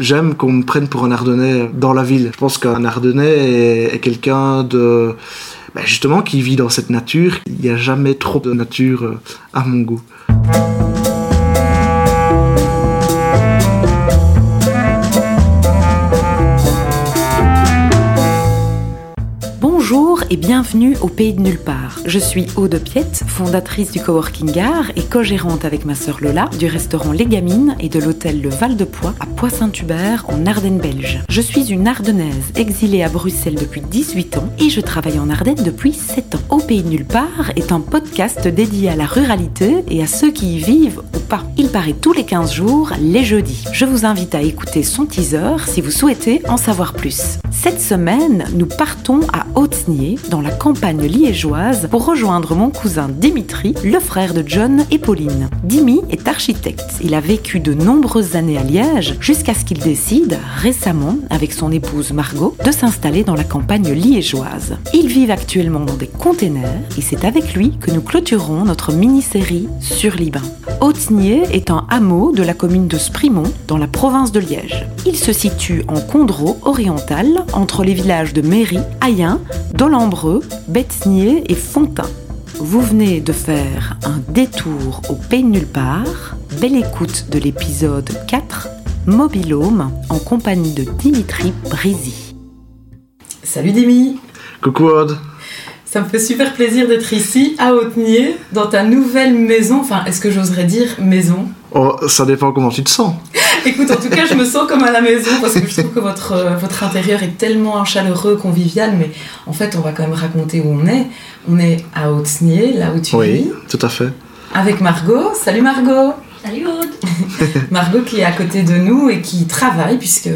J'aime qu'on me prenne pour un Ardennais dans la ville. Je pense qu'un Ardennais est, quelqu'un de... Ben justement, qui vit dans cette nature. Il n'y a jamais trop de nature euh, à mon goût. Bienvenue au Pays de Nulle part. Je suis Aude Piette, fondatrice du Coworking Gare et co-gérante avec ma sœur Lola du restaurant Les Gamines et de l'hôtel Le Val de Poix à Poix-Saint-Hubert en Ardennes belge. Je suis une Ardennaise exilée à Bruxelles depuis 18 ans et je travaille en Ardennes depuis 7 ans. Au Pays de Nulle part est un podcast dédié à la ruralité et à ceux qui y vivent ou pas. Il paraît tous les 15 jours, les jeudis. Je vous invite à écouter son teaser si vous souhaitez en savoir plus. Cette semaine, nous partons à Haute-Nier dans la campagne liégeoise, pour rejoindre mon cousin Dimitri, le frère de John et Pauline. Dimi est architecte. Il a vécu de nombreuses années à Liège jusqu'à ce qu'il décide, récemment, avec son épouse Margot, de s'installer dans la campagne liégeoise. Ils vivent actuellement dans des containers et c'est avec lui que nous clôturons notre mini-série sur Liban. Hautenier est un hameau de la commune de Sprimont, dans la province de Liège. Il se situe en Condro oriental, entre les villages de Méry, Ayen, Dolan Ambreux, Betnier et Fontain. Vous venez de faire un détour au Pays de Nulle part. Belle écoute de l'épisode 4, Mobilhome, en compagnie de Dimitri Brizy. Salut Dimi Coucou Aude ça me fait super plaisir d'être ici, à Hautenier, dans ta nouvelle maison. Enfin, est-ce que j'oserais dire maison? Oh, ça dépend comment tu te sens. Écoute, en tout cas, je me sens comme à la maison parce que je trouve que votre, euh, votre intérieur est tellement chaleureux, convivial. Mais en fait, on va quand même raconter où on est. On est à Hautenier, là où tu oui, vis. Oui, tout à fait. Avec Margot. Salut Margot Salut Aude Margot qui est à côté de nous et qui travaille puisque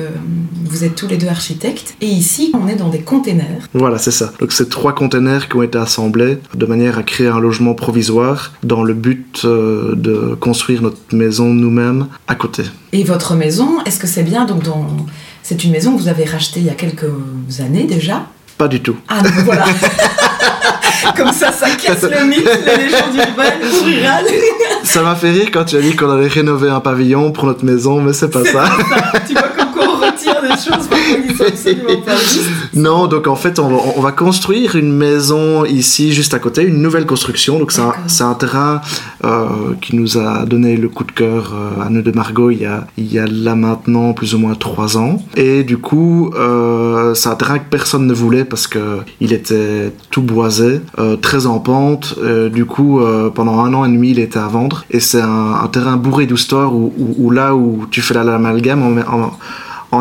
vous êtes tous les deux architectes. Et ici, on est dans des containers. Voilà, c'est ça. Donc c'est trois containers qui ont été assemblés de manière à créer un logement provisoire dans le but euh, de construire notre maison nous-mêmes à côté. Et votre maison, est-ce que c'est bien? Donc dans... C'est une maison que vous avez rachetée il y a quelques années déjà Pas du tout. Ah non, voilà Comme ça, ça casse le mythe, les légendes urbaines, rurales. Ça m'a fait rire quand tu as dit qu'on allait rénover un pavillon pour notre maison, mais c'est pas ça. Tu vois absolument pas Non, donc en fait, on va, construire une maison ici, juste à côté, une nouvelle construction. Donc c'est un, terrain euh, qui nous a donné le coup de cœur euh, à nous de Margot il y, a, il y a là maintenant plus ou moins trois ans. Et du coup, euh, c'est un terrain que personne ne voulait parce que il était tout boisé. Euh, très en pente. Du coup, pendant un an et demi, il était à vendre. Et c'est un, terrain bourré d'histoires où, là où tu fais l'amalgame, en, en,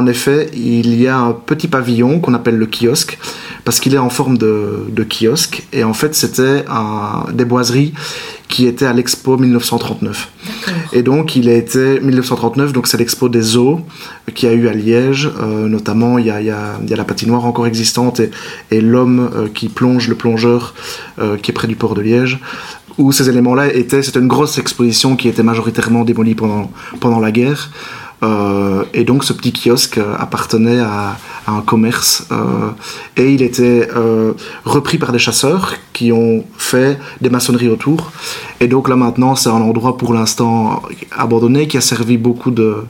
effet, il y a un petit pavillon qu'on appelle le kiosque parce qu'il est en forme de, de, kiosque. Et en fait, c'était des boiseries qui étaient à l'expo 1939. Et donc, il a été 1939, donc c'est l'expo des eaux qui a eu à Liège. Euh, notamment, il y, a, y, a, y a, la patinoire encore existante et, et l'homme euh, qui plonge, le plongeur euh, qui est près du port de Liège où ces éléments-là étaient, c'était une grosse exposition qui était majoritairement démolie pendant, pendant la guerre. Euh, et donc ce petit kiosque appartenait à, un commerce euh, et il était euh, repris par des chasseurs qui ont fait des maçonneries autour. Et donc là maintenant c'est un endroit pour l'instant abandonné qui a servi beaucoup de,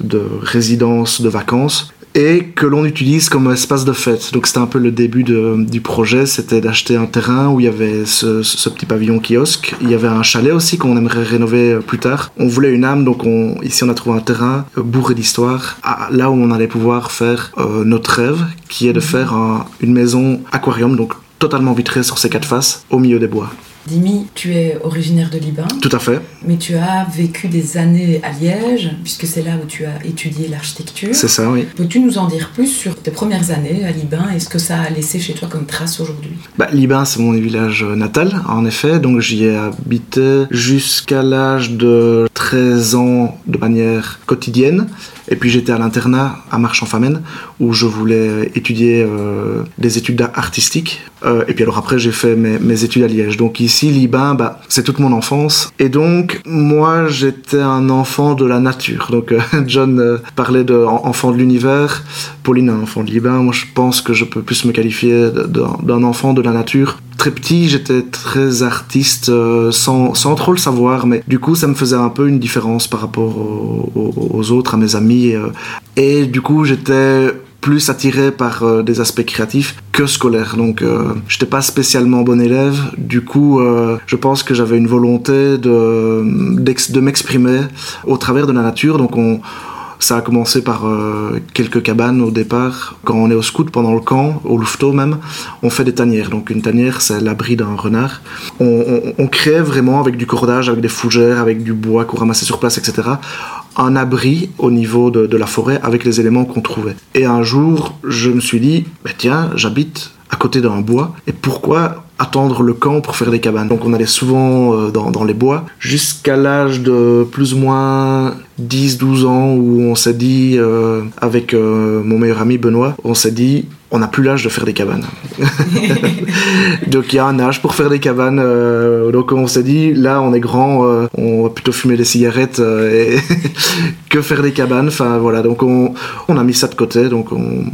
de résidences, de vacances et que l'on utilise comme espace de fête. Donc c'était un peu le début du projet, c'était d'acheter un terrain où il y avait ce, petit pavillon kiosque. Il y avait un chalet aussi qu'on aimerait rénover plus tard. On voulait une âme, donc on, ici on a trouvé un terrain bourré d'histoire, là où on allait pouvoir faire euh, notre rêve, qui est de faire une maison aquarium, donc totalement vitrée sur ses quatre faces, au milieu des bois. Dimi, tu es originaire de Liban. Tout à fait. Mais tu as vécu des années à Liège, puisque c'est là où tu as étudié l'architecture. C'est ça, oui. Peux-tu nous en dire plus sur tes premières années à Liban et ce que ça a laissé chez toi comme trace aujourd'hui? Bah, Liban, c'est mon village natal, en effet. Donc j'y ai habité jusqu'à l'âge de 13 ans de manière quotidienne. Et puis j'étais à l'internat à Marche-en-Famenne où je voulais étudier euh, des études d'art artistique. Euh, et puis alors après j'ai fait mes, mes, études à Liège. Donc ici, Liban, bah, c'est toute mon enfance. Et donc moi j'étais un enfant de la nature. Donc euh, John euh, parlait d'enfant de, l'univers, Pauline un enfant de Liban. Moi je pense que je peux plus me qualifier d'un enfant de la nature très petit, j'étais très artiste euh, sans, trop le savoir, mais du coup, ça me faisait un peu une différence par rapport aux, autres, à mes amis. Et du coup, j'étais plus attiré par euh, des aspects créatifs que scolaires. Donc, euh, j'étais pas spécialement bon élève. Du coup, je pense que j'avais une volonté de, de m'exprimer au travers de la nature. Donc, on, ça a commencé par euh, quelques cabanes au départ. Quand on est au scout pendant le camp, au louveteau même, on fait des tanières. Donc une tanière, c'est l'abri d'un renard. On, crée vraiment avec du cordage, avec des fougères, avec du bois qu'on ramassait sur place, etc. Un abri au niveau de, la forêt avec les éléments qu'on trouvait. Et un jour, je me suis dit, bah, tiens, j'habite à côté d'un bois. Et pourquoi attendre le camp pour faire des cabanes? Donc on allait souvent euh, dans, les bois jusqu'à l'âge de plus ou moins 10-12 ans où on s'est dit, euh, avec euh, mon meilleur ami Benoît, on s'est dit, on n'a plus l'âge de faire des cabanes. donc il y a un âge pour faire des cabanes. Euh, donc on s'est dit, là on est grand, on va plutôt fumer des cigarettes et que faire des cabanes. Enfin voilà, donc on, on, a mis ça de côté. Donc on,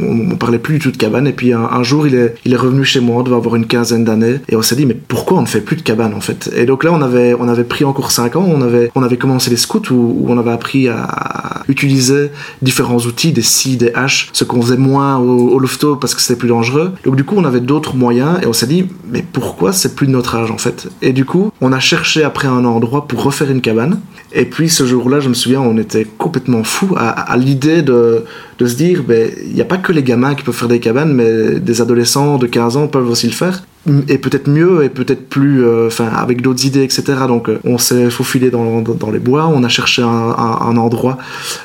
on, parlait plus du tout de cabanes. Et puis un, jour il est, revenu chez moi, on devait avoir une quinzaine d'années, et on s'est dit, mais pourquoi on ne fait plus de cabanes en fait? Et donc là on avait, on avait pris encore 5 ans, on avait, on avait commencé les scouts où on avait appris à utiliser différents outils, des scies, des haches, ce qu'on faisait moins au lofto parce que c'était plus dangereux. Donc du coup, on avait d'autres moyens et on s'est dit, mais pourquoi c'est plus de notre âge en fait? Et du coup, on a cherché après un endroit pour refaire une cabane. Et puis ce jour-là, je me souviens, on était complètement fou à, l'idée de, de, se dire, ben, il n'y a pas que les gamins qui peuvent faire des cabanes, mais des adolescents de 15 ans peuvent aussi le faire. Et peut-être mieux et peut-être plus euh, enfin avec d'autres idées etc donc euh, on s'est faufilé dans, dans, les bois on a cherché un, un, endroit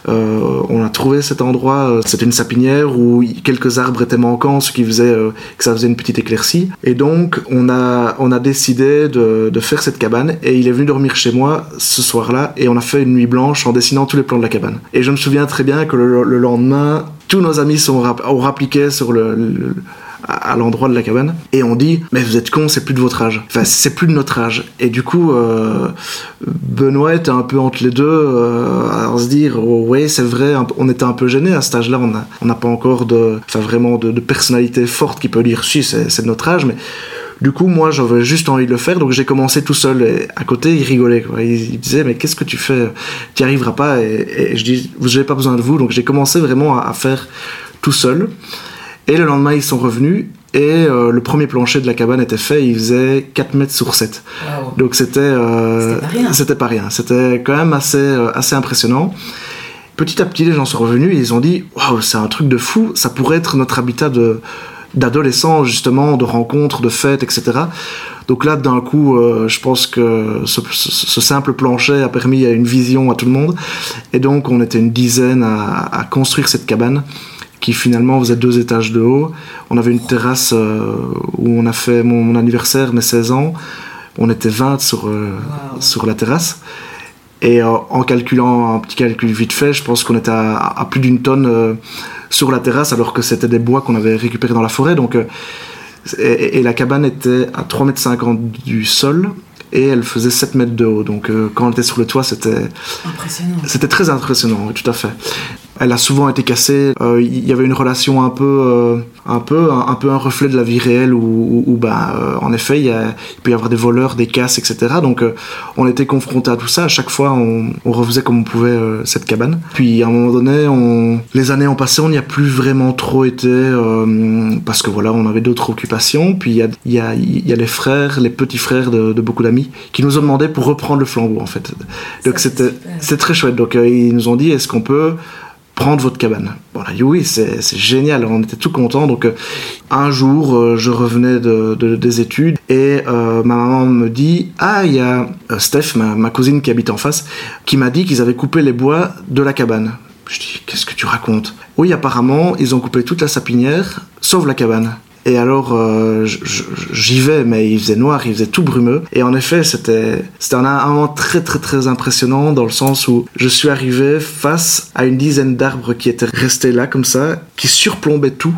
euh, on a trouvé cet endroit c'était une sapinière où quelques arbres étaient manquants ce qui faisait que ça faisait une petite éclaircie. Et donc on a on a décidé de, de, faire cette cabane et il est venu dormir chez moi ce soir-là et on a fait une nuit blanche en dessinant tous les plans de la cabane. Et je me souviens très bien que le, lendemain tous nos amis sont, ont rappliqué sur le à, l'endroit de la cabane et on dit mais vous êtes con c'est plus de votre âge. Enfin c'est plus de notre âge et du coup euh, Benoît était un peu entre les deux euh, à se dire oh, ouais c'est vrai on était un peu gêné à cet âge là on n'a on pas encore de enfin vraiment de, personnalité forte qui peut dire si c'est de notre âge mais du coup, moi, j'avais juste envie de le faire, donc j'ai commencé tout seul. Et à côté, il rigolait. Quoi. Il, disait, mais qu'est-ce que tu fais? Tu n'y arriveras pas. Et, je dis, vous n'avez pas besoin de vous. Donc j'ai commencé vraiment à, à, faire tout seul. Et le lendemain, ils sont revenus et euh, le premier plancher de la cabane était fait, il faisait 4 mètres sur 7. Donc c'était euh, c'était pas rien. C'était quand même assez, euh, assez impressionnant. Petit à petit, les gens sont revenus et ils ont dit Waouh, c'est un truc de fou, ça pourrait être notre habitat de d'adolescents, justement, de rencontres, de fêtes, etc. Donc là, d'un coup, je pense que ce, ce, simple plancher a permis une vision à tout le monde. Et donc, on était une dizaine à, à construire cette cabane qui finalement faisait deux étages de haut. On avait une terrasse euh, où on a fait mon, anniversaire, mes 16 ans. On était 20 sur, euh, sur la terrasse. Et euh, en calculant un petit calcul vite fait, je pense qu'on était à, plus d'une tonne sur la terrasse, alors que c'était des bois qu'on avait récupérés dans la forêt. Donc, et, la cabane était à 3,50 m du sol et elle faisait 7 mètres de haut. Donc quand on était sur le toit, c'était C'était très impressionnant, tout à fait elle a souvent été cassée. Euh, il y avait une relation un peu, euh, un peu, un, peu un reflet de la vie réelle où, où, euh, en effet, il, y a, il, peut y avoir des voleurs, des casses, etc. Donc, on était confronté à tout ça. À chaque fois, on, on refaisait comme on pouvait cette cabane. Puis, à un moment donné, on, les années ont passé, on n'y a plus vraiment trop été parce que voilà, on avait d'autres occupations. Puis, il y a, il y, a, il y a les frères, les petits frères de, de beaucoup d'amis qui nous ont demandé pour reprendre le flambeau, en fait. Donc, c'était, très chouette. Donc, ils nous ont dit, est-ce qu'on peut votre cabane. Bon, là, oui, c'est génial, on était tout contents. Donc, euh, un jour, euh, je revenais de, des études et euh, ma maman me dit Ah, il y a Steph, ma, cousine qui habite en face, qui m'a dit qu'ils avaient coupé les bois de la cabane. Je dis Qu'est-ce que tu racontes? Oui, apparemment, ils ont coupé toute la sapinière, sauf la cabane. Et alors, euh, j'y vais, mais il faisait noir, il faisait tout brumeux. Et en effet, c'était un, un moment très très très impressionnant dans le sens où je suis arrivé face à une dizaine d'arbres qui étaient restés là comme ça, qui surplombaient tout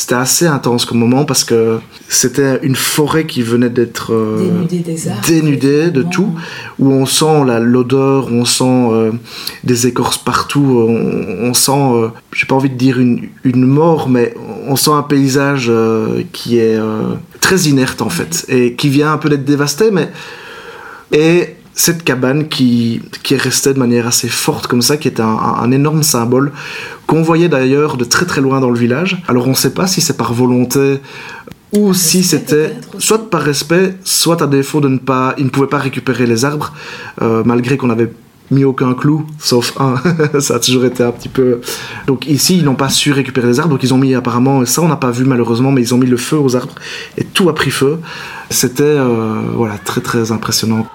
c'était assez intense comme moment parce que c'était une forêt qui venait d'être euh, dénudée, de tout, où on sent l'odeur, on sent euh, des écorces partout, on, sent, j'ai pas envie de dire une, une, mort, mais on sent un paysage qui est très inerte en fait et qui vient un peu d'être dévasté, mais et cette cabane qui, qui est restée de manière assez forte comme ça, qui est un, énorme symbole qu'on voyait d'ailleurs de très très loin dans le village. Alors on ne sait pas si c'est par volonté ou si c'était soit par respect, soit à défaut de ne pas, ils ne pouvaient pas récupérer les arbres, euh, malgré qu'on avait mis aucun clou, sauf un. ça a toujours été un petit peu. Donc ici, ils n'ont pas su récupérer les arbres, donc ils ont mis apparemment, ça on n'a pas vu malheureusement, mais ils ont mis le feu aux arbres et tout a pris feu. C'était euh, voilà très très impressionnant.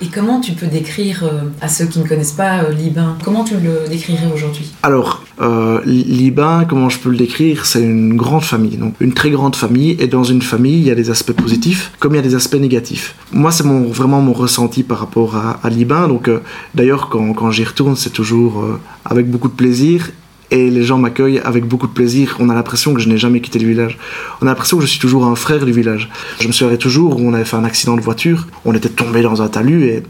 Et comment tu peux décrire euh, à ceux qui ne connaissent pas euh, Libin? Comment tu le décrirais aujourd'hui? Alors, euh, Libin, comment je peux le décrire? C'est une grande famille, donc une très grande famille. Et dans une famille, il y a des aspects positifs comme il y a des aspects négatifs. Moi, c'est mon, vraiment mon ressenti par rapport à, à Libin. Donc, d'ailleurs, quand, quand j'y retourne, c'est toujours avec beaucoup de plaisir et les gens m'accueillent avec beaucoup de plaisir. On a l'impression que je n'ai jamais quitté le village. On a l'impression que je suis toujours un frère du village. Je me souviens toujours où on avait fait un accident de voiture, on était tombé dans un talus et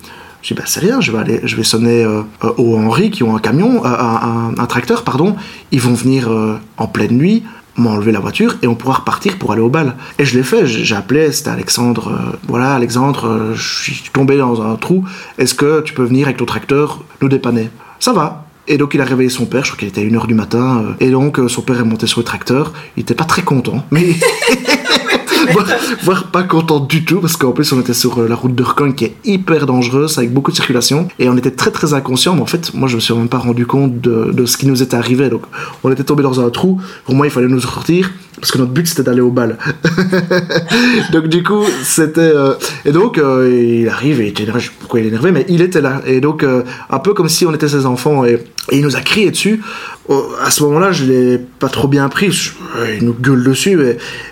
je dis bah c'est rien, je vais aller, je vais sonner euh, au Henri qui ont un camion, euh, un, tracteur pardon. Ils vont venir euh, en pleine nuit m'enlever la voiture et on pourra repartir pour aller au bal. Et je l'ai fait, j'ai appelé, c'était Alexandre, voilà Alexandre, je suis tombé dans un trou, est-ce que tu peux venir avec ton tracteur nous dépanner? Ça va, et donc il a réveillé son père, je crois qu'il était à 1h du matin, euh, et donc euh, son père est monté sur le tracteur, il était pas très content, mais... voire, pas content du tout, parce qu'en plus on était sur euh, la route de Recon qui est hyper dangereuse, avec beaucoup de circulation, et on était très très inconscient, mais en fait, moi je me suis même pas rendu compte de, de ce qui nous était arrivé, donc on était tombé dans un trou, pour moi il fallait nous sortir, parce que notre but c'était d'aller au bal. donc du coup c'était euh, et donc euh, il arrive et il était énervé, pourquoi il est énervé mais il était là et donc un peu comme si on était ses enfants et, il nous a crié dessus. à ce moment-là je l'ai pas trop bien pris, il nous gueule dessus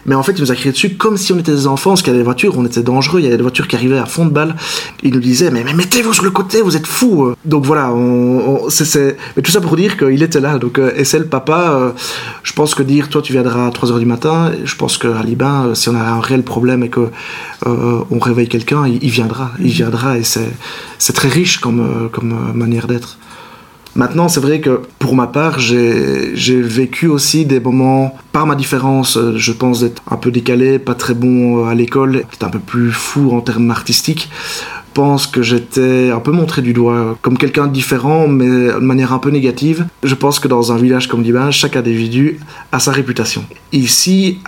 mais en fait il nous a crié dessus comme si on était des enfants parce qu'il y avait des voitures, on était dangereux, il y avait des voitures qui arrivaient à fond de balle. Il nous disait mais, mettez-vous sur le côté, vous êtes fous. Donc voilà, on, c'est, mais tout ça pour dire qu'il était là donc et c'est le papa. je pense que dire toi tu viendras à 3 du matin. Je pense qu'à Liban, euh, si on a un réel problème et que euh, on réveille quelqu'un, il, viendra. Il viendra et c'est très riche euh, comme manière d'être. Maintenant, c'est vrai que pour ma part, j'ai vécu aussi des moments, par ma différence, je pense d'être un peu décalé, pas très bon à l'école, peut-être un peu plus fou en termes artistiques pense que j'étais un peu montré du doigt comme quelqu'un de différent, mais de manière un peu négative. Je pense que dans un village comme Liban, chaque individu a sa réputation. Ici,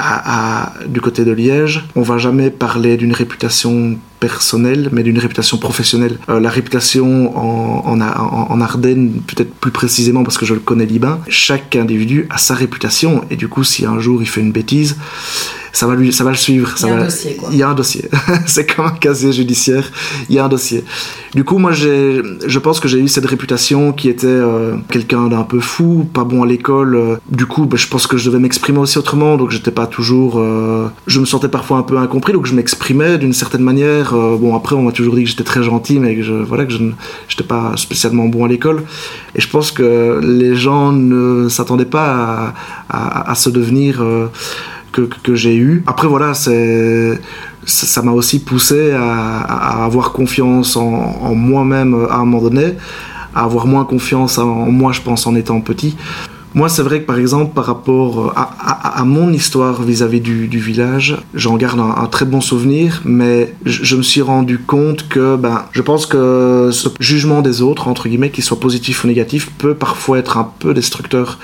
du côté de Liège, on va jamais parler d'une réputation personnelle, mais d'une réputation professionnelle. Euh, la réputation en, en, en Ardennes, peut-être plus précisément parce que je le connais Liban, chaque individu a sa réputation, et du coup, si un jour il fait une bêtise, ça va lui, ça va le suivre. Il y a un dossier, quoi. Il y a un dossier. c'est comme un casier judiciaire. Il y a un dossier. Du coup, moi, j'ai, je pense que j'ai eu cette réputation qui était euh, quelqu'un d'un peu fou, pas bon à l'école. Euh. du coup, bah, je pense que je devais m'exprimer aussi autrement, donc j'étais pas toujours. Euh, je me sentais parfois un peu incompris, donc je m'exprimais d'une certaine manière. bon, après, on m'a toujours dit que j'étais très gentil, mais que je, voilà, que je n'étais pas spécialement bon à l'école. Et je pense que les gens ne s'attendaient pas à, à, se devenir que, j'ai eu. Après voilà, c'est ça m'a aussi poussé à, avoir confiance en, moi-même à un moment donné, à avoir moins confiance en moi, je pense, en étant petit. Moi, c'est vrai que par exemple, par rapport à, mon histoire vis-à-vis du, village, j'en garde un, très bon souvenir, mais je, je, me suis rendu compte que ben, je pense que ce jugement des autres, entre guillemets, qu'il soit positif ou négatif, peut parfois être un peu destructeur.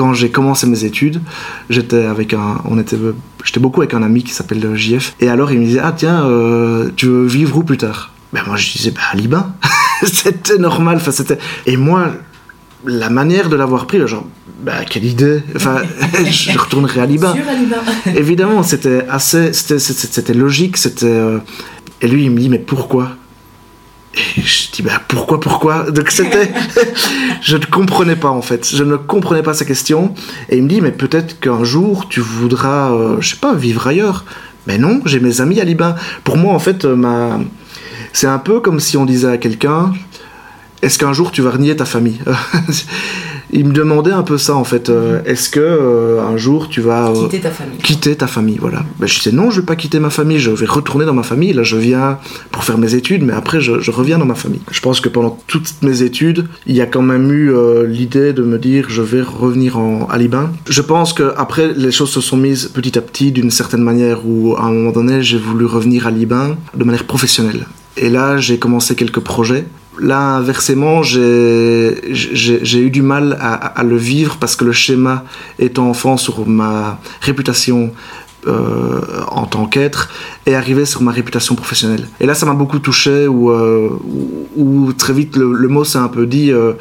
Quand j'ai commencé mes études, j'étais avec un, on était, j'étais beaucoup avec un ami qui s'appelle JF. Et alors il me disait ah tiens, euh, tu veux vivre où plus tard? Ben moi je disais, bah à Liban. c'était normal. Enfin, c'était... Et moi, la manière de l'avoir pris, genre, bah, quelle idée Enfin, je retournerai à Liban. Évidemment, c'était assez, c'était, c'était, logique, c'était. Euh, Et lui, il me dit, mais pourquoi? Et je dis, bah, pourquoi, pourquoi? Donc c'était, je ne comprenais pas en fait, je ne comprenais pas sa question. Et il me dit, mais peut-être qu'un jour, tu voudras, euh, je sais pas, vivre ailleurs. Mais non, j'ai mes amis à Liban. Pour moi, en fait, euh, ma... c'est un peu comme si on disait à quelqu'un, est-ce qu'un jour tu vas renier ta famille? il me demandait un peu ça en fait. Euh. Est-ce que euh, un jour tu vas euh, quitter ta famille Quitter ta famille, voilà. Ben, je disais non, je vais pas quitter ma famille. Je vais retourner dans ma famille. Là, je viens pour faire mes études, mais après, je, reviens dans ma famille. Je pense que pendant toutes mes études, il y a quand même eu l'idée de me dire je vais revenir en, à Liban. Je pense que après, les choses se sont mises petit à petit d'une certaine manière où à un moment donné, j'ai voulu revenir à Liban de manière professionnelle. Et là, j'ai commencé quelques projets Là, inversement, j'ai eu du mal à, le vivre parce que le schéma étant enfant sur ma réputation euh, en tant qu'être est arrivé sur ma réputation professionnelle. Et là, ça m'a beaucoup touché, où, euh, très vite le, mot s'est un peu dit euh,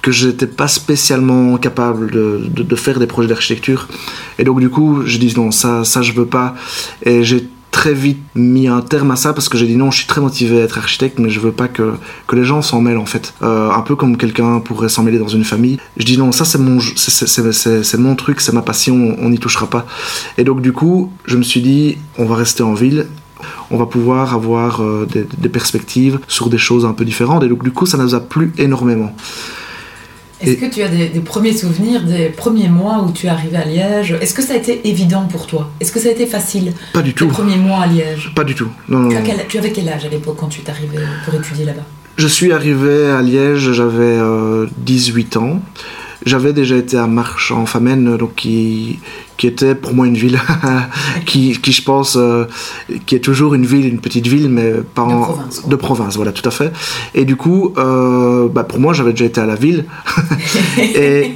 que je n'étais pas spécialement capable de, de faire des projets d'architecture. Et donc, du coup, je dis non, ça, ça je veux pas. Et j'ai très vite mis un terme à ça parce que j'ai dit non, je suis très motivé à être architecte, mais je veux pas que, que les gens s'en mêlent en fait. Euh, un peu comme quelqu'un pourrait s'en mêler dans une famille. Je dis non, ça c'est mon, c'est mon truc, c'est ma passion, on n'y touchera pas. Et donc du coup, je me suis dit, on va rester en ville on va pouvoir avoir euh, des, des, perspectives sur des choses un peu différentes. Et donc, du coup, ça nous a plu énormément. Est-ce que tu as des, premiers souvenirs des premiers mois où tu es arrivé à Liège? Est-ce que ça a été évident pour toi? Est-ce que ça a été facile Pas du tout. Les premiers mois à Liège? Pas du tout. Non, tu, tu, avais quel âge à l'époque quand tu es arrivé pour étudier là-bas? Je suis arrivé à Liège, j'avais 18 euh, ans. J'avais déjà été à Marche en Famenne, donc qui, qui était pour moi une ville qui, qui, je pense, euh, qui est toujours une ville, une petite ville, mais pas de en, province. De province, voilà, tout à fait. Et du coup, euh, bah, pour moi, j'avais déjà été à la ville. et,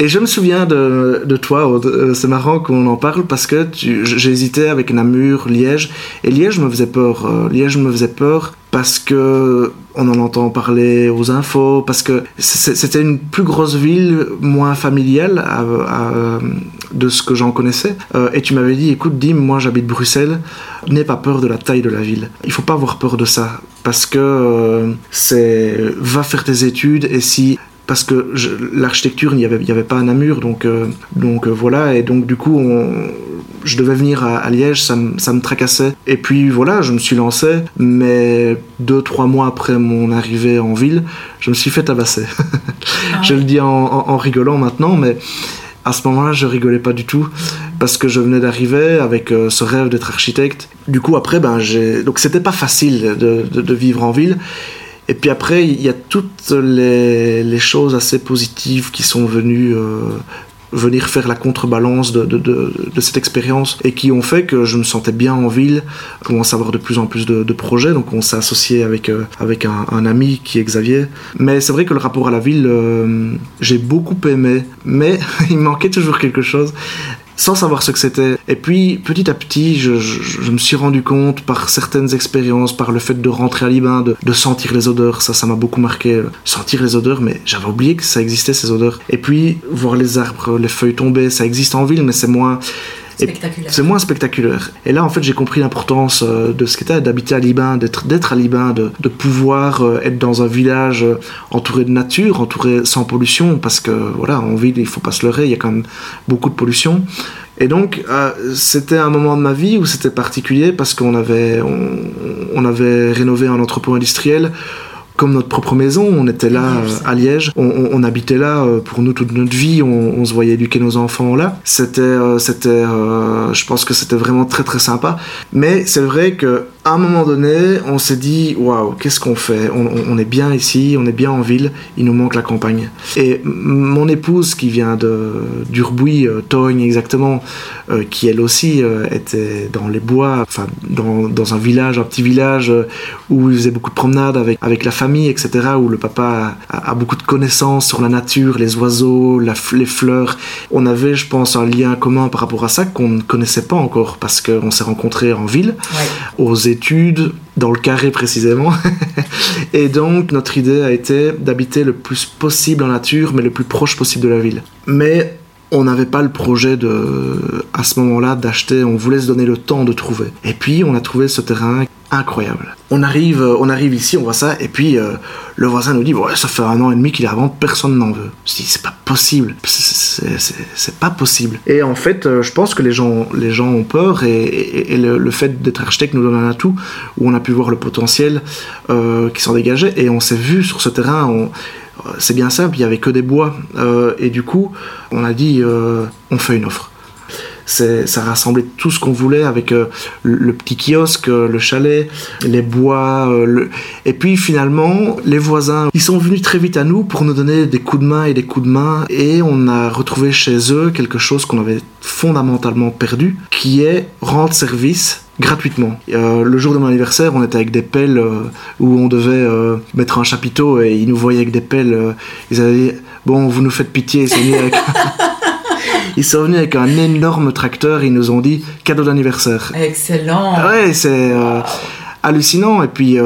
et, je me souviens de, de toi, euh, c'est marrant qu'on en parle parce que j'hésitais avec Namur, Liège, et Liège me faisait peur. Liège me faisait peur parce que on en entend parler aux infos, parce que c'était une plus grosse ville, moins familiale de ce que j'en connaissais. Euh, et tu m'avais dit, écoute, Dim, moi j'habite Bruxelles, n'aie pas peur de la taille de la ville. Il faut pas avoir peur de ça, parce que euh, c'est va faire tes études et si parce que l'architecture, il n'y avait pas un Namur, donc, euh, donc voilà, et donc du coup, on, je devais venir à, Liège, ça, me tracassait. Et puis voilà, je me suis lancé, mais deux, trois mois après mon arrivée en ville, je me suis fait tabasser. Ah je le dis en, rigolant maintenant, mais à ce moment-là, je rigolais pas du tout parce que je venais d'arriver avec euh, ce rêve d'être architecte. Du coup, après, ben, j'ai... donc c'était pas facile de, vivre en ville. Et puis après, il y a toutes les, choses assez positives qui sont venues euh, venir faire la contrebalance de, de, cette expérience et qui ont fait que je me sentais bien en ville. Commence à avoir de plus en plus de, projets, donc on s'est associé avec, euh, avec un, un, ami qui est Xavier. Mais c'est vrai que le rapport à la ville, euh, j'ai beaucoup aimé, mais il manquait toujours quelque chose sans savoir ce que c'était. Et puis, petit à petit, je, me suis rendu compte par certaines expériences, par le fait de rentrer à Liban, de, de sentir les odeurs, ça, ça m'a beaucoup marqué. Sentir les odeurs, mais j'avais oublié que ça existait, ces odeurs. Et puis, voir les arbres, les feuilles tomber, ça existe en ville, mais c'est moins c'est moins spectaculaire. Et là, en fait, j'ai compris l'importance euh, de ce qu'était d'habiter à Liban, d'être d'être à Liban, de, de pouvoir euh, être dans un village euh, entouré de nature, entouré sans pollution, parce que voilà, en ville, il faut pas se leurrer, il y a quand même beaucoup de pollution. Et donc, c'était un moment de ma vie où c'était particulier parce qu'on avait, on, on avait rénové un entrepôt industriel comme notre propre maison. On était là à Liège, on, habitait là euh, pour nous toute notre vie, on, se voyait éduquer nos enfants là. C'était, euh, c'était, euh, je pense que c'était vraiment très très sympa. Mais c'est vrai que à un moment donné, on s'est dit waouh, qu'est-ce qu'on fait? On, est bien ici, on est bien en ville, il nous manque la campagne. Et mon épouse qui vient de d'Urbouy, Togne exactement, qui elle aussi était dans les bois, enfin dans, dans, un village, un petit village où il faisait beaucoup de promenades avec avec la famille etc., où le papa a, beaucoup de connaissances sur la nature, les oiseaux, les fleurs. On avait, je pense, un lien commun par rapport à ça qu'on ne connaissait pas encore parce qu'on s'est rencontrés en ville, aux dans le carré précisément. et donc notre idée a été d'habiter le plus possible en nature, mais le plus proche possible de la ville. Mais on n'avait pas le projet de, à ce moment-là d'acheter, on voulait se donner le temps de trouver. Et puis on a trouvé ce terrain incroyable. On arrive, on arrive ici, on voit ça, et puis euh, le voisin nous dit ouais, ça fait un an et demi qu'il est à vendre, personne n'en veut. Je dis c'est pas possible, c'est pas possible. Et en fait, euh, je pense que les gens, les gens ont peur, et, le, fait d'être architecte nous donne un atout où on a pu voir le potentiel euh, qui s'en dégageait, et on s'est vu sur ce terrain. C'est bien simple, il n'y avait que des bois. Euh, et du coup, on a dit, euh, on fait une offre. Ça rassemblait tout ce qu'on voulait avec euh, le, petit kiosque, le chalet, les bois. Et puis finalement, les voisins, ils sont venus très vite à nous pour nous donner des coups de main et des coups de main. Et on a retrouvé chez eux quelque chose qu'on avait fondamentalement perdu, qui est rendre service gratuitement. Euh, le jour de mon anniversaire, on était avec des pelles euh, où on devait euh, mettre un chapiteau et ils nous voyaient avec des pelles. ils avaient dit Bon, vous nous faites pitié. Ils sont, venus avec... un énorme tracteur. Ils nous ont dit Cadeau d'anniversaire. Excellent. Ouais, c'est. hallucinant et puis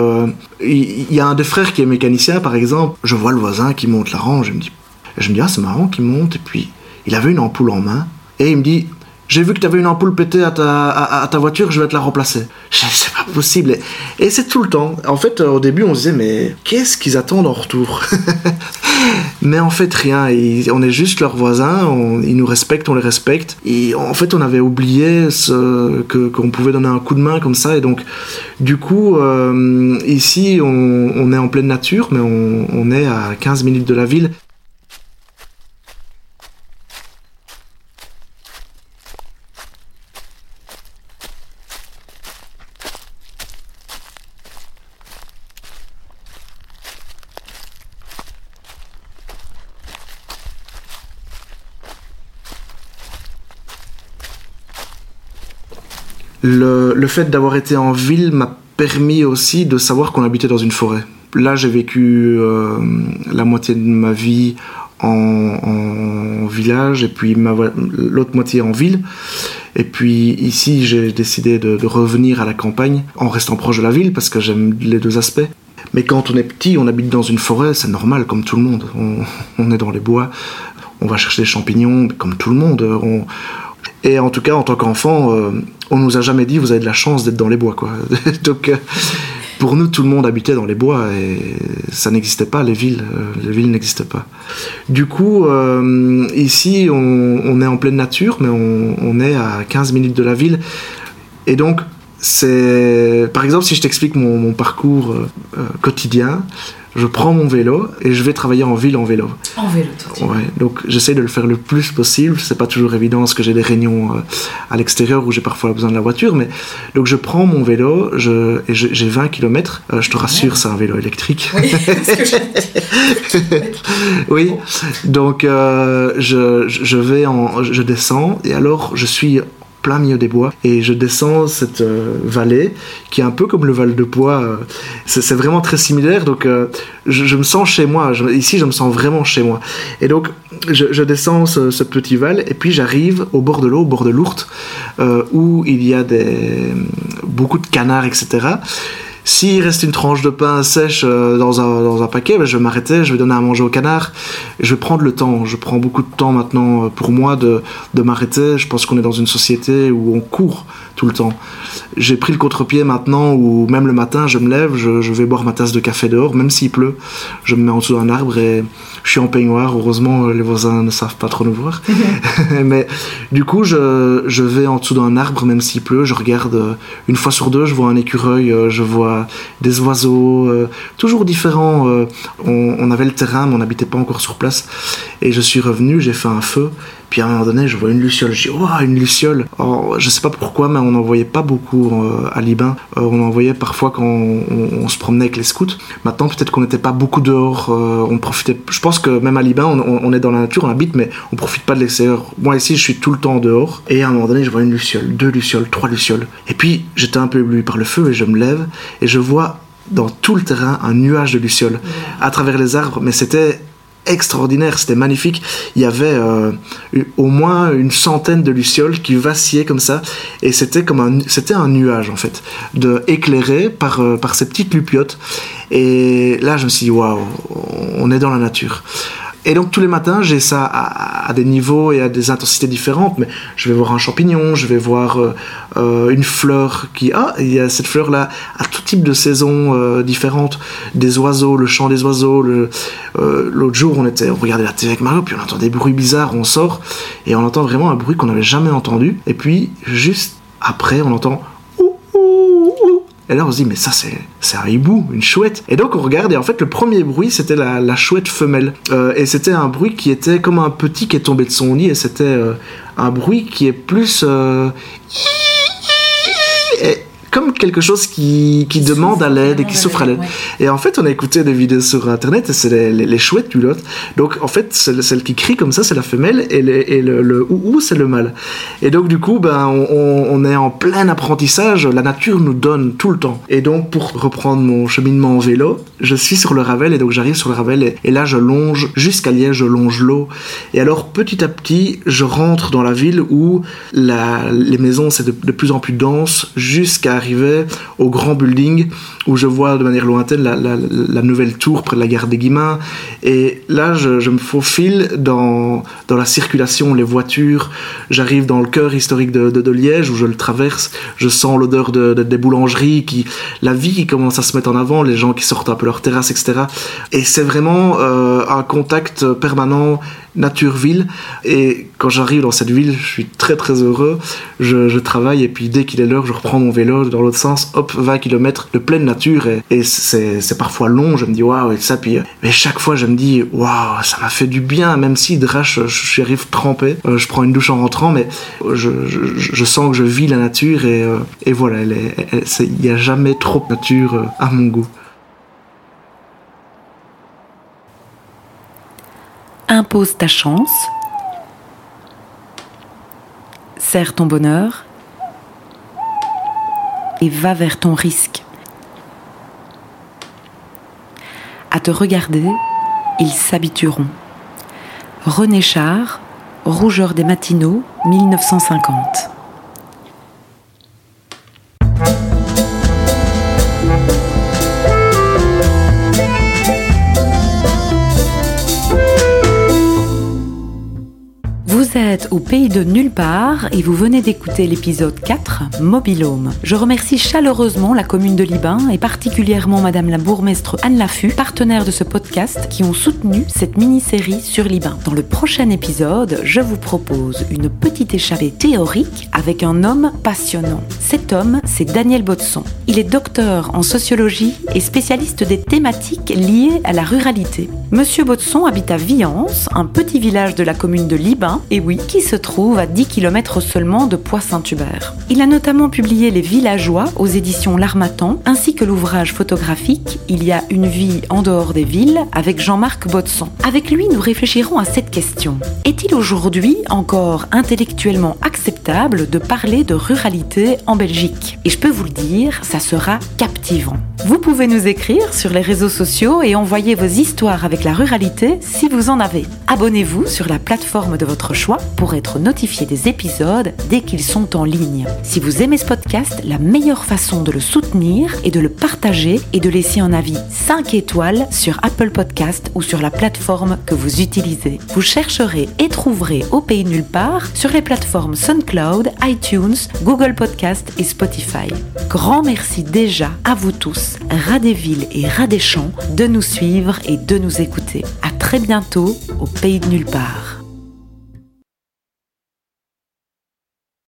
il y, a un des frères qui est mécanicien par exemple je vois le voisin qui monte la range je me dis je me dis ah c'est marrant qu'il monte et puis il avait une ampoule en main et il me dit j'ai vu que tu avais une ampoule pétée à ta, voiture, je vais te la remplacer. C'est pas possible. Et, c'est tout le temps. En fait, au début, on se disait, mais qu'est-ce qu'ils attendent en retour? Mais en fait, rien. on est juste leurs voisins, ils nous respectent, on les respecte. Et en fait, on avait oublié que, qu'on pouvait donner un coup de main comme ça. Et donc, du coup, euh, ici, on, est en pleine nature, mais on est à 15 minutes de la ville. Le, fait d'avoir été en ville m'a permis aussi de savoir qu'on habitait dans une forêt. Là, j'ai vécu euh, la moitié de ma vie en, village et puis l'autre moitié en ville. Et puis ici, j'ai décidé de, revenir à la campagne en restant proche de la ville parce que j'aime les deux aspects. Mais quand on est petit, on habite dans une forêt, c'est normal, comme tout le monde. On, est dans les bois, on va chercher des champignons, comme tout le monde. Et en tout cas, en tant qu'enfant, euh, on nous a jamais dit vous avez de la chance d'être dans les bois quoi. Donc euh, pour nous tout le monde habitait dans les bois et ça n'existait pas les villes euh, les villes n'existaient pas. Du coup ici on, est en pleine nature mais on, est à 15 minutes de la ville et donc c'est par exemple si je t'explique mon, parcours quotidien je prends mon vélo et je vais travailler en ville en vélo. En vélo, toi. Ouais, donc j'essaie de le faire le plus possible. C'est pas toujours évident parce que j'ai des réunions euh, à l'extérieur où j'ai parfois besoin de la voiture, mais donc je prends mon vélo je, et j'ai 20 km. Euh, je te rassure, c'est un vélo électrique. Oui, que oui. donc euh, je, je vais en, je descends et alors je suis plein milieu des bois et je descends cette euh, vallée qui est un peu comme le Val de Bois. Euh, c'est vraiment très similaire, donc euh, je, me sens chez moi. ici, je me sens vraiment chez moi. Et donc, je, descends ce, petit val et puis j'arrive au bord de l'eau, au bord de l'Ourthe, où il y a des, beaucoup de canards, etc. S'il reste une tranche de pain sèche euh, dans, un, dans un paquet, ben, je vais m'arrêter, je vais donner à manger au canard. Je vais prendre le temps. Je prends beaucoup de temps maintenant euh, pour moi de, de m'arrêter. Je pense qu'on est dans une société où on court tout le temps. J'ai pris le contre-pied maintenant où même le matin, je me lève, je, je, vais boire ma tasse de café dehors, même s'il pleut. Je me mets en dessous d'un arbre et je suis en peignoir. Heureusement, les voisins ne savent pas trop nous voir. Mais du coup, je, je vais en dessous d'un arbre, même s'il pleut. Je regarde euh, une fois sur deux, je vois un écureuil, je vois des oiseaux, euh, toujours différents. Euh, on, avait le terrain, mais on n'habitait pas encore sur place. Et je suis revenu, j'ai fait un feu. Puis à un moment donné, je vois une luciole. Je dis, oh, une luciole. Alors, je sais pas pourquoi, mais on n'en voyait pas beaucoup euh, à Liban. on en voyait parfois quand on, se promenait avec les scouts. Maintenant, peut-être qu'on n'était pas beaucoup dehors. on profitait. Je pense que même à Liban, on, est dans la nature, on habite, mais on profite pas de l'extérieur. Moi ici, je suis tout le temps dehors. Et à un moment donné, je vois une luciole, deux lucioles, trois lucioles. Et puis, j'étais un peu ébloui par le feu et je me lève et je vois dans tout le terrain un nuage de lucioles à travers les arbres, mais c'était extraordinaire, c'était magnifique. Il y avait euh, au moins une centaine de lucioles qui vacillaient comme ça, et c'était comme un, nuage en fait, de éclairé par euh, par ces petites lupiotes. Et là, je me suis dit waouh, on est dans la nature. Et donc tous les matins, j'ai ça à, des niveaux et à des intensités différentes. Mais je vais voir un champignon, je vais voir euh, euh, une fleur qui... Ah, il y a cette fleur-là à tout type de saisons euh, différentes. Des oiseaux, le chant des oiseaux. L'autre jour, on, était, on regardait la télé avec Mario, puis on entend des bruits bizarres, on sort, et on entend vraiment un bruit qu'on n'avait jamais entendu. Et puis, juste après, on entend et là, on se dit, mais ça, c'est un hibou, une chouette. Et donc, on regarde, et en fait, le premier bruit, c'était la, chouette femelle. Euh, et c'était un bruit qui était comme un petit qui est tombé de son nid, et c'était euh, un bruit qui est plus. Euh, comme quelque chose qui, qui, demande à l'aide et qui souffre à l'aide. Et en fait, on a écouté des vidéos sur Internet et c'est les, les, chouettes culottes. Donc, en fait, celle, qui crie comme ça, c'est la femelle et, et le, le ou, c'est le mâle. Et donc, du coup, ben, on, on, est en plein apprentissage. La nature nous donne tout le temps. Et donc, pour reprendre mon cheminement en vélo, je suis sur le Ravel et donc j'arrive sur le Ravel et, là, je longe jusqu'à Liège, je longe l'eau. Et alors, petit à petit, je rentre dans la ville où la, les maisons, c'est de, de plus en plus dense jusqu'à au grand building où je vois de manière lointaine la, nouvelle tour près de la gare des Guimins. Et là, je, me faufile dans, dans la circulation, les voitures. J'arrive dans le cœur historique de, de, Liège où je le traverse. Je sens l'odeur de, des boulangeries, qui, la vie qui commence à se mettre en avant, les gens qui sortent un peu leur terrasse, etc. Et c'est vraiment euh, un contact permanent nature-ville. Et quand j'arrive dans cette ville, je suis très très heureux. Je, travaille et puis dès qu'il est l'heure, je reprends mon vélo dans l'autre sens, hop, 20 km de pleine nature. Et, c'est parfois long, je me dis waouh, et ça. Puis, mais chaque fois, je me dis waouh, ça m'a fait du bien, même si drache, je, arrive trempé. Euh, je prends une douche en rentrant, mais je, je, sens que je vis la nature et, euh, et voilà, il n'y a jamais trop de nature euh, à mon goût. Impose ta chance, serre ton bonheur et va vers ton risque. À te regarder, ils s'habitueront. René Char, Rougeur des matinaux, 1950. Au pays de nulle part et vous venez d'écouter l'épisode 4, Mobilhome. Je remercie chaleureusement la commune de Liban et particulièrement Madame la bourgmestre Anne Lafu, partenaire de ce podcast, qui ont soutenu cette mini-série sur Liban. Dans le prochain épisode, je vous propose une petite échappée théorique avec un homme passionnant. Cet homme, c'est Daniel Botson. Il est docteur en sociologie et spécialiste des thématiques liées à la ruralité. Monsieur Botson habite à Viance, un petit village de la commune de Liban, et oui, qui se trouve à 10 km seulement de Poix-Saint-Hubert. Il a notamment publié Les Villageois aux éditions L'Armatan, ainsi que l'ouvrage photographique Il y a une vie en dehors des villes avec Jean-Marc Botson. Avec lui, nous réfléchirons à cette question. Est-il aujourd'hui encore intellectuellement acceptable de parler de ruralité en Belgique? Et je peux vous le dire, ça sera captivant. Vous pouvez nous écrire sur les réseaux sociaux et envoyer vos histoires avec la ruralité si vous en avez. Abonnez-vous sur la plateforme de votre choix pour être notifié des épisodes dès qu'ils sont en ligne. Si vous aimez ce podcast, la meilleure façon de le soutenir est de le partager et de laisser un avis 5 étoiles sur Apple Podcast ou sur la plateforme que vous utilisez. Vous chercherez et trouverez au pays nulle part sur les plateformes SoundCloud, iTunes, Google Podcast et Spotify. Grand merci déjà à vous tous, rats des villes et rats des champs, de nous suivre et de nous écouter. À très bientôt au pays de nulle part.